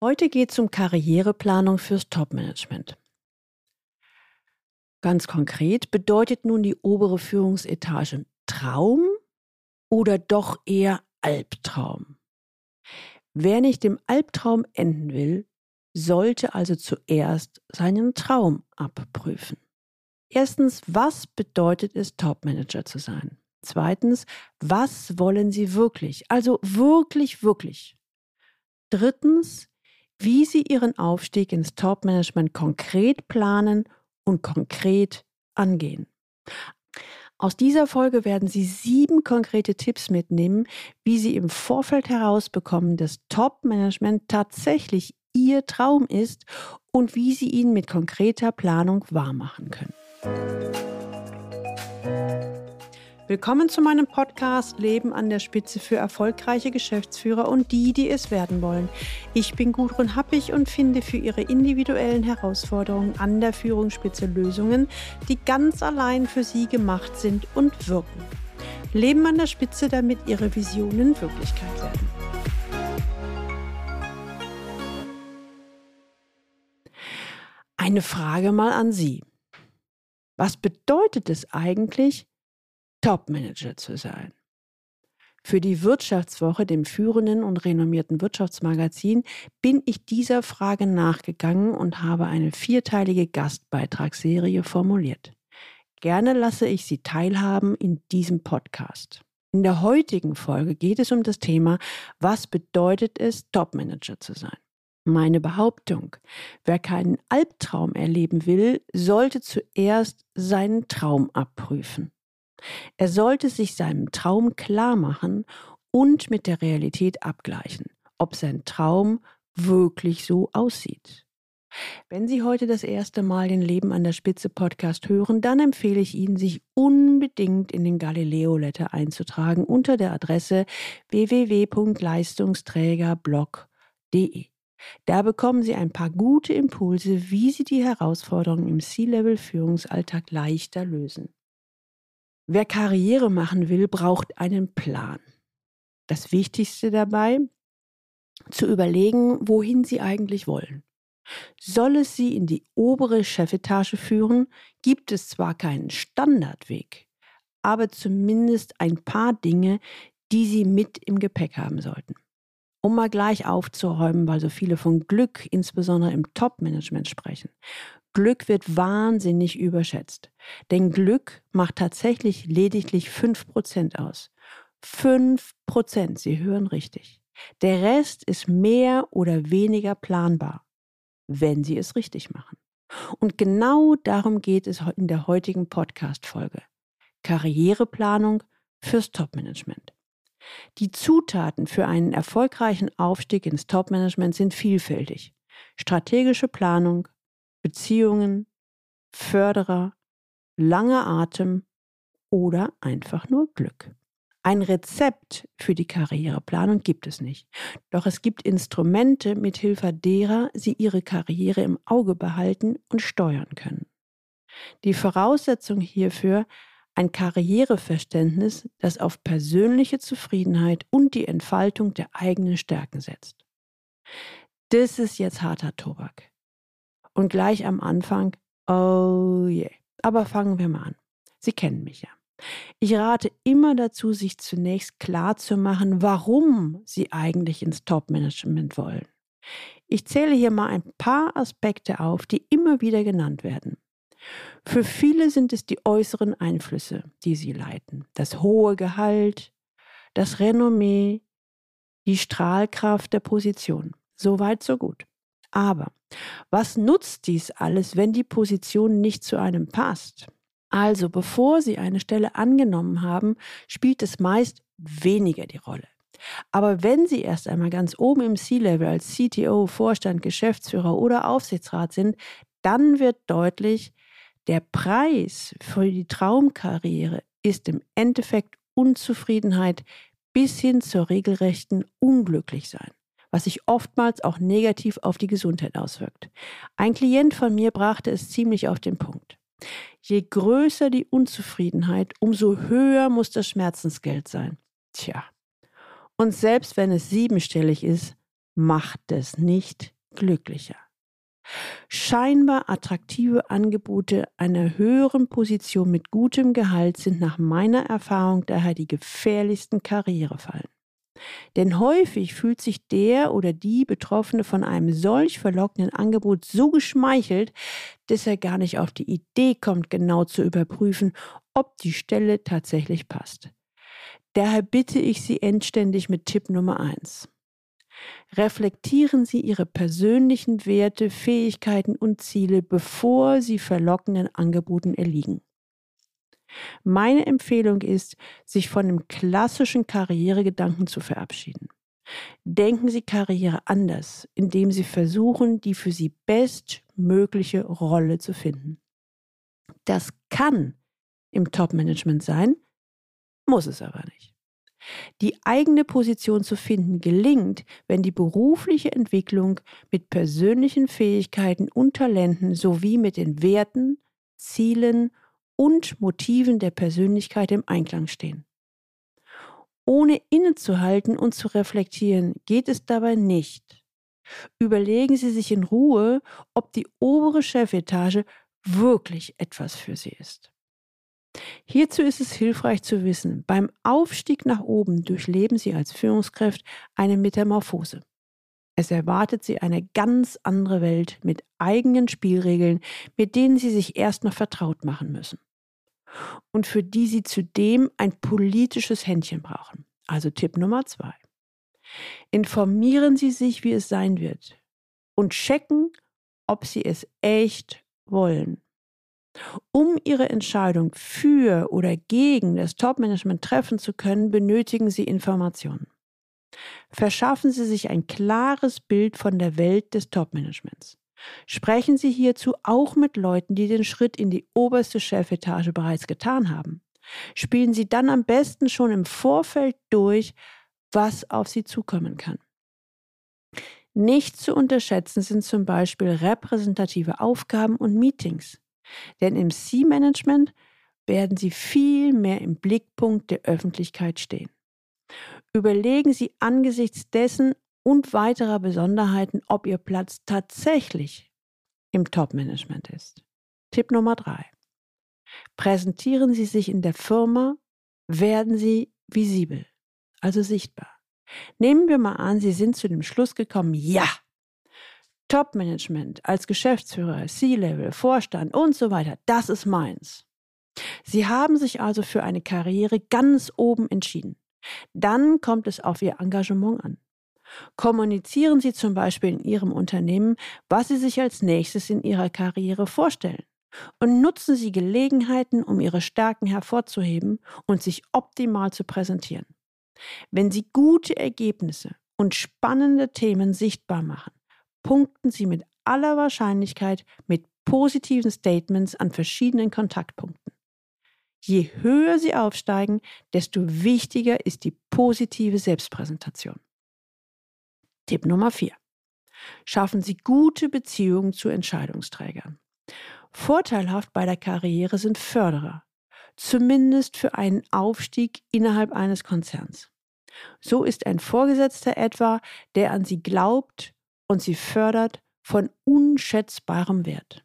Heute geht es um Karriereplanung fürs Topmanagement. Ganz konkret, bedeutet nun die obere Führungsetage Traum oder doch eher Albtraum? Wer nicht im Albtraum enden will, sollte also zuerst seinen Traum abprüfen. Erstens, was bedeutet es, Topmanager zu sein? Zweitens, was wollen Sie wirklich? Also wirklich, wirklich. Drittens, wie Sie Ihren Aufstieg ins Topmanagement konkret planen und konkret angehen. Aus dieser Folge werden Sie sieben konkrete Tipps mitnehmen, wie Sie im Vorfeld herausbekommen, dass Top-Management tatsächlich Ihr Traum ist und wie Sie ihn mit konkreter Planung wahrmachen können. Willkommen zu meinem Podcast Leben an der Spitze für erfolgreiche Geschäftsführer und die, die es werden wollen. Ich bin Gudrun Happig und finde für Ihre individuellen Herausforderungen an der Führungsspitze Lösungen, die ganz allein für Sie gemacht sind und wirken. Leben an der Spitze, damit Ihre Visionen Wirklichkeit werden. Eine Frage mal an Sie. Was bedeutet es eigentlich, Top-Manager zu sein. Für die Wirtschaftswoche, dem führenden und renommierten Wirtschaftsmagazin, bin ich dieser Frage nachgegangen und habe eine vierteilige Gastbeitragsserie formuliert. Gerne lasse ich Sie teilhaben in diesem Podcast. In der heutigen Folge geht es um das Thema, was bedeutet es, Topmanager zu sein? Meine Behauptung, wer keinen Albtraum erleben will, sollte zuerst seinen Traum abprüfen. Er sollte sich seinem Traum klar machen und mit der Realität abgleichen, ob sein Traum wirklich so aussieht. Wenn Sie heute das erste Mal den Leben an der Spitze Podcast hören, dann empfehle ich Ihnen, sich unbedingt in den Galileo Letter einzutragen unter der Adresse www.leistungsträgerblog.de. Da bekommen Sie ein paar gute Impulse, wie Sie die Herausforderungen im C-Level-Führungsalltag leichter lösen. Wer Karriere machen will, braucht einen Plan. Das Wichtigste dabei, zu überlegen, wohin Sie eigentlich wollen. Soll es Sie in die obere Chefetage führen, gibt es zwar keinen Standardweg, aber zumindest ein paar Dinge, die Sie mit im Gepäck haben sollten. Um mal gleich aufzuräumen, weil so viele von Glück, insbesondere im Top-Management sprechen. Glück wird wahnsinnig überschätzt. Denn Glück macht tatsächlich lediglich 5% aus. 5%, Sie hören richtig. Der Rest ist mehr oder weniger planbar, wenn Sie es richtig machen. Und genau darum geht es in der heutigen Podcast-Folge. Karriereplanung fürs Topmanagement. Die Zutaten für einen erfolgreichen Aufstieg ins Topmanagement sind vielfältig. Strategische Planung, Beziehungen, Förderer, langer Atem oder einfach nur Glück. Ein Rezept für die Karriereplanung gibt es nicht. Doch es gibt Instrumente, mithilfe derer Sie Ihre Karriere im Auge behalten und steuern können. Die Voraussetzung hierfür ein Karriereverständnis, das auf persönliche Zufriedenheit und die Entfaltung der eigenen Stärken setzt. Das ist jetzt harter Tobak. Und gleich am Anfang, oh je. Yeah. Aber fangen wir mal an. Sie kennen mich ja. Ich rate immer dazu, sich zunächst klar zu machen, warum Sie eigentlich ins Top-Management wollen. Ich zähle hier mal ein paar Aspekte auf, die immer wieder genannt werden. Für viele sind es die äußeren Einflüsse, die sie leiten. Das hohe Gehalt, das Renommee, die Strahlkraft der Position. So weit, so gut. Aber was nutzt dies alles, wenn die Position nicht zu einem passt? Also, bevor Sie eine Stelle angenommen haben, spielt es meist weniger die Rolle. Aber wenn Sie erst einmal ganz oben im C-Level als CTO, Vorstand, Geschäftsführer oder Aufsichtsrat sind, dann wird deutlich, der Preis für die Traumkarriere ist im Endeffekt Unzufriedenheit bis hin zur regelrechten Unglücklichsein was sich oftmals auch negativ auf die Gesundheit auswirkt. Ein Klient von mir brachte es ziemlich auf den Punkt. Je größer die Unzufriedenheit, umso höher muss das Schmerzensgeld sein. Tja. Und selbst wenn es siebenstellig ist, macht es nicht glücklicher. Scheinbar attraktive Angebote einer höheren Position mit gutem Gehalt sind nach meiner Erfahrung daher die gefährlichsten Karrierefallen. Denn häufig fühlt sich der oder die Betroffene von einem solch verlockenden Angebot so geschmeichelt, dass er gar nicht auf die Idee kommt, genau zu überprüfen, ob die Stelle tatsächlich passt. Daher bitte ich Sie endständig mit Tipp Nummer 1. Reflektieren Sie Ihre persönlichen Werte, Fähigkeiten und Ziele, bevor Sie verlockenden Angeboten erliegen. Meine Empfehlung ist, sich von dem klassischen Karrieregedanken zu verabschieden. Denken Sie Karriere anders, indem Sie versuchen, die für Sie bestmögliche Rolle zu finden. Das kann im Top-Management sein, muss es aber nicht. Die eigene Position zu finden gelingt, wenn die berufliche Entwicklung mit persönlichen Fähigkeiten und Talenten sowie mit den Werten, Zielen und Motiven der Persönlichkeit im Einklang stehen. Ohne innezuhalten und zu reflektieren geht es dabei nicht. Überlegen Sie sich in Ruhe, ob die obere Chefetage wirklich etwas für Sie ist. Hierzu ist es hilfreich zu wissen, beim Aufstieg nach oben durchleben Sie als Führungskraft eine Metamorphose. Es erwartet Sie eine ganz andere Welt mit eigenen Spielregeln, mit denen Sie sich erst noch vertraut machen müssen und für die Sie zudem ein politisches Händchen brauchen. Also Tipp Nummer zwei. Informieren Sie sich, wie es sein wird und checken, ob Sie es echt wollen. Um Ihre Entscheidung für oder gegen das Topmanagement treffen zu können, benötigen Sie Informationen. Verschaffen Sie sich ein klares Bild von der Welt des Topmanagements. Sprechen Sie hierzu auch mit Leuten, die den Schritt in die oberste Chefetage bereits getan haben. Spielen Sie dann am besten schon im Vorfeld durch, was auf Sie zukommen kann. Nicht zu unterschätzen sind zum Beispiel repräsentative Aufgaben und Meetings. Denn im C-Management werden Sie viel mehr im Blickpunkt der Öffentlichkeit stehen. Überlegen Sie angesichts dessen, und weiterer Besonderheiten, ob Ihr Platz tatsächlich im Top-Management ist. Tipp Nummer drei. Präsentieren Sie sich in der Firma, werden Sie visibel, also sichtbar. Nehmen wir mal an, Sie sind zu dem Schluss gekommen, ja, Top-Management als Geschäftsführer, C-Level, Vorstand und so weiter, das ist meins. Sie haben sich also für eine Karriere ganz oben entschieden. Dann kommt es auf Ihr Engagement an. Kommunizieren Sie zum Beispiel in Ihrem Unternehmen, was Sie sich als nächstes in Ihrer Karriere vorstellen. Und nutzen Sie Gelegenheiten, um Ihre Stärken hervorzuheben und sich optimal zu präsentieren. Wenn Sie gute Ergebnisse und spannende Themen sichtbar machen, punkten Sie mit aller Wahrscheinlichkeit mit positiven Statements an verschiedenen Kontaktpunkten. Je höher Sie aufsteigen, desto wichtiger ist die positive Selbstpräsentation. Tipp Nummer 4. Schaffen Sie gute Beziehungen zu Entscheidungsträgern. Vorteilhaft bei der Karriere sind Förderer, zumindest für einen Aufstieg innerhalb eines Konzerns. So ist ein Vorgesetzter etwa, der an Sie glaubt und Sie fördert, von unschätzbarem Wert.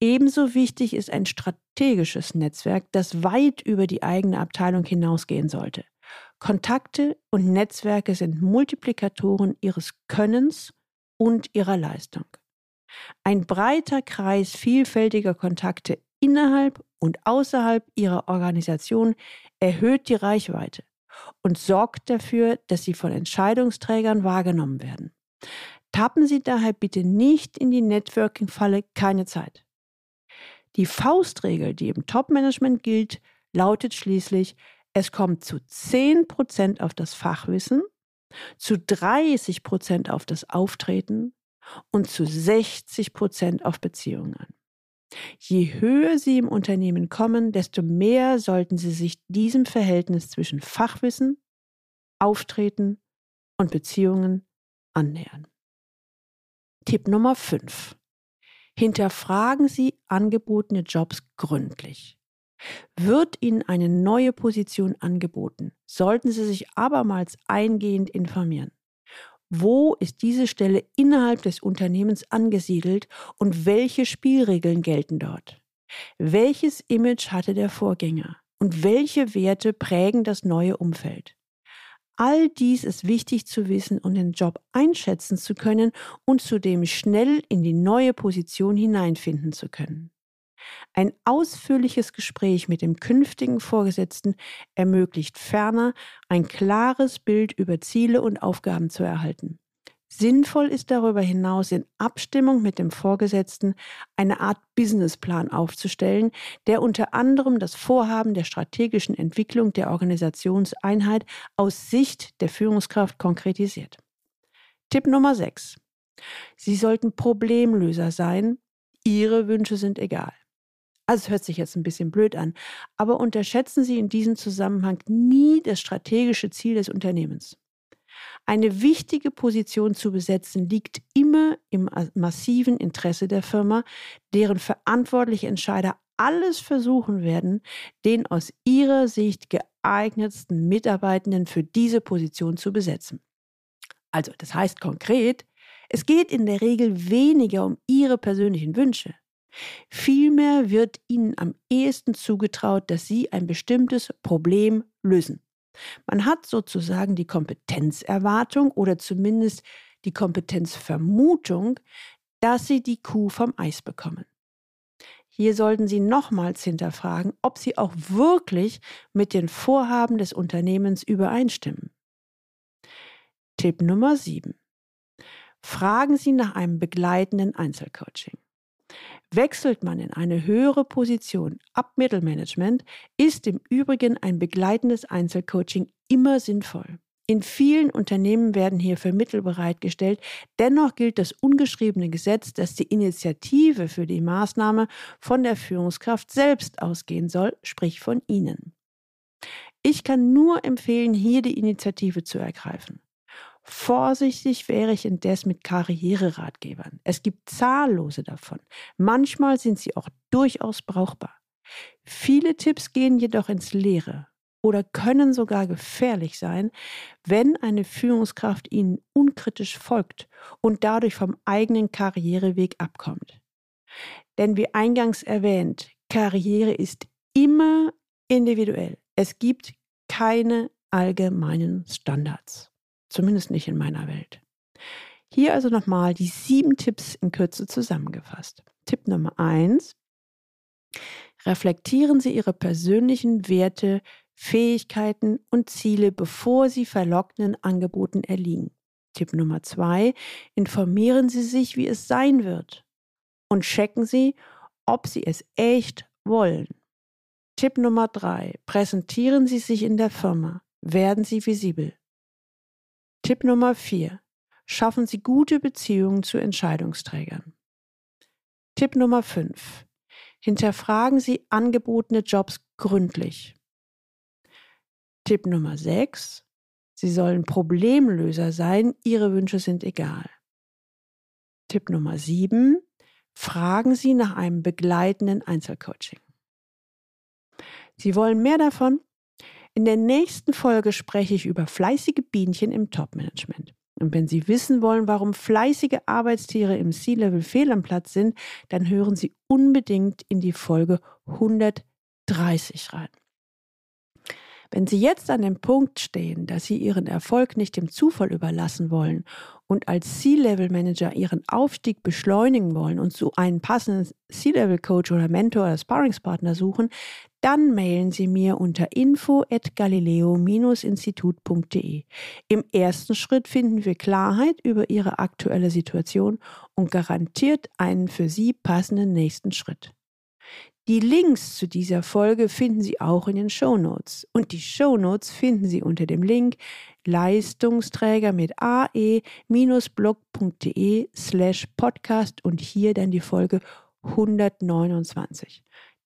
Ebenso wichtig ist ein strategisches Netzwerk, das weit über die eigene Abteilung hinausgehen sollte. Kontakte und Netzwerke sind Multiplikatoren ihres Könnens und ihrer Leistung. Ein breiter Kreis vielfältiger Kontakte innerhalb und außerhalb ihrer Organisation erhöht die Reichweite und sorgt dafür, dass sie von Entscheidungsträgern wahrgenommen werden. Tappen Sie daher bitte nicht in die Networking-Falle, keine Zeit. Die Faustregel, die im Top-Management gilt, lautet schließlich, es kommt zu 10% auf das Fachwissen, zu 30% auf das Auftreten und zu 60% auf Beziehungen an. Je höher Sie im Unternehmen kommen, desto mehr sollten Sie sich diesem Verhältnis zwischen Fachwissen, Auftreten und Beziehungen annähern. Tipp Nummer 5. Hinterfragen Sie angebotene Jobs gründlich. Wird Ihnen eine neue Position angeboten, sollten Sie sich abermals eingehend informieren. wo ist diese Stelle innerhalb des Unternehmens angesiedelt und welche Spielregeln gelten dort? Welches Image hatte der Vorgänger und welche Werte prägen das neue Umfeld? All dies ist wichtig zu wissen und den Job einschätzen zu können und zudem schnell in die neue Position hineinfinden zu können. Ein ausführliches Gespräch mit dem künftigen Vorgesetzten ermöglicht ferner, ein klares Bild über Ziele und Aufgaben zu erhalten. Sinnvoll ist darüber hinaus in Abstimmung mit dem Vorgesetzten eine Art Businessplan aufzustellen, der unter anderem das Vorhaben der strategischen Entwicklung der Organisationseinheit aus Sicht der Führungskraft konkretisiert. Tipp Nummer 6. Sie sollten Problemlöser sein. Ihre Wünsche sind egal. Also es hört sich jetzt ein bisschen blöd an, aber unterschätzen Sie in diesem Zusammenhang nie das strategische Ziel des Unternehmens. Eine wichtige Position zu besetzen liegt immer im massiven Interesse der Firma, deren verantwortliche Entscheider alles versuchen werden, den aus ihrer Sicht geeignetsten Mitarbeitenden für diese Position zu besetzen. Also, das heißt konkret, es geht in der Regel weniger um ihre persönlichen Wünsche. Vielmehr wird ihnen am ehesten zugetraut, dass sie ein bestimmtes Problem lösen. Man hat sozusagen die Kompetenzerwartung oder zumindest die Kompetenzvermutung, dass sie die Kuh vom Eis bekommen. Hier sollten Sie nochmals hinterfragen, ob Sie auch wirklich mit den Vorhaben des Unternehmens übereinstimmen. Tipp Nummer 7. Fragen Sie nach einem begleitenden Einzelcoaching. Wechselt man in eine höhere Position ab Mittelmanagement, ist im Übrigen ein begleitendes Einzelcoaching immer sinnvoll. In vielen Unternehmen werden hierfür Mittel bereitgestellt. Dennoch gilt das ungeschriebene Gesetz, dass die Initiative für die Maßnahme von der Führungskraft selbst ausgehen soll, sprich von Ihnen. Ich kann nur empfehlen, hier die Initiative zu ergreifen. Vorsichtig wäre ich indes mit Karriereratgebern. Es gibt zahllose davon. Manchmal sind sie auch durchaus brauchbar. Viele Tipps gehen jedoch ins Leere oder können sogar gefährlich sein, wenn eine Führungskraft ihnen unkritisch folgt und dadurch vom eigenen Karriereweg abkommt. Denn wie eingangs erwähnt, Karriere ist immer individuell. Es gibt keine allgemeinen Standards. Zumindest nicht in meiner Welt. Hier also nochmal die sieben Tipps in Kürze zusammengefasst. Tipp Nummer eins. Reflektieren Sie Ihre persönlichen Werte, Fähigkeiten und Ziele, bevor Sie verlockenden Angeboten erliegen. Tipp Nummer zwei. Informieren Sie sich, wie es sein wird. Und checken Sie, ob Sie es echt wollen. Tipp Nummer drei. Präsentieren Sie sich in der Firma. Werden Sie visibel. Tipp Nummer 4. Schaffen Sie gute Beziehungen zu Entscheidungsträgern. Tipp Nummer 5. Hinterfragen Sie angebotene Jobs gründlich. Tipp Nummer 6. Sie sollen Problemlöser sein, Ihre Wünsche sind egal. Tipp Nummer 7. Fragen Sie nach einem begleitenden Einzelcoaching. Sie wollen mehr davon? In der nächsten Folge spreche ich über fleißige Bienchen im Top-Management. Und wenn Sie wissen wollen, warum fleißige Arbeitstiere im C-Level fehl am Platz sind, dann hören Sie unbedingt in die Folge 130 rein. Wenn Sie jetzt an dem Punkt stehen, dass Sie Ihren Erfolg nicht dem Zufall überlassen wollen und als C-Level-Manager Ihren Aufstieg beschleunigen wollen und so einen passenden C-Level-Coach oder Mentor oder Sparringspartner suchen, dann mailen Sie mir unter info at galileo-institut.de. Im ersten Schritt finden wir Klarheit über Ihre aktuelle Situation und garantiert einen für Sie passenden nächsten Schritt. Die Links zu dieser Folge finden Sie auch in den Show Notes. Und die Show Notes finden Sie unter dem Link Leistungsträger mit ae-blog.de slash podcast und hier dann die Folge 129.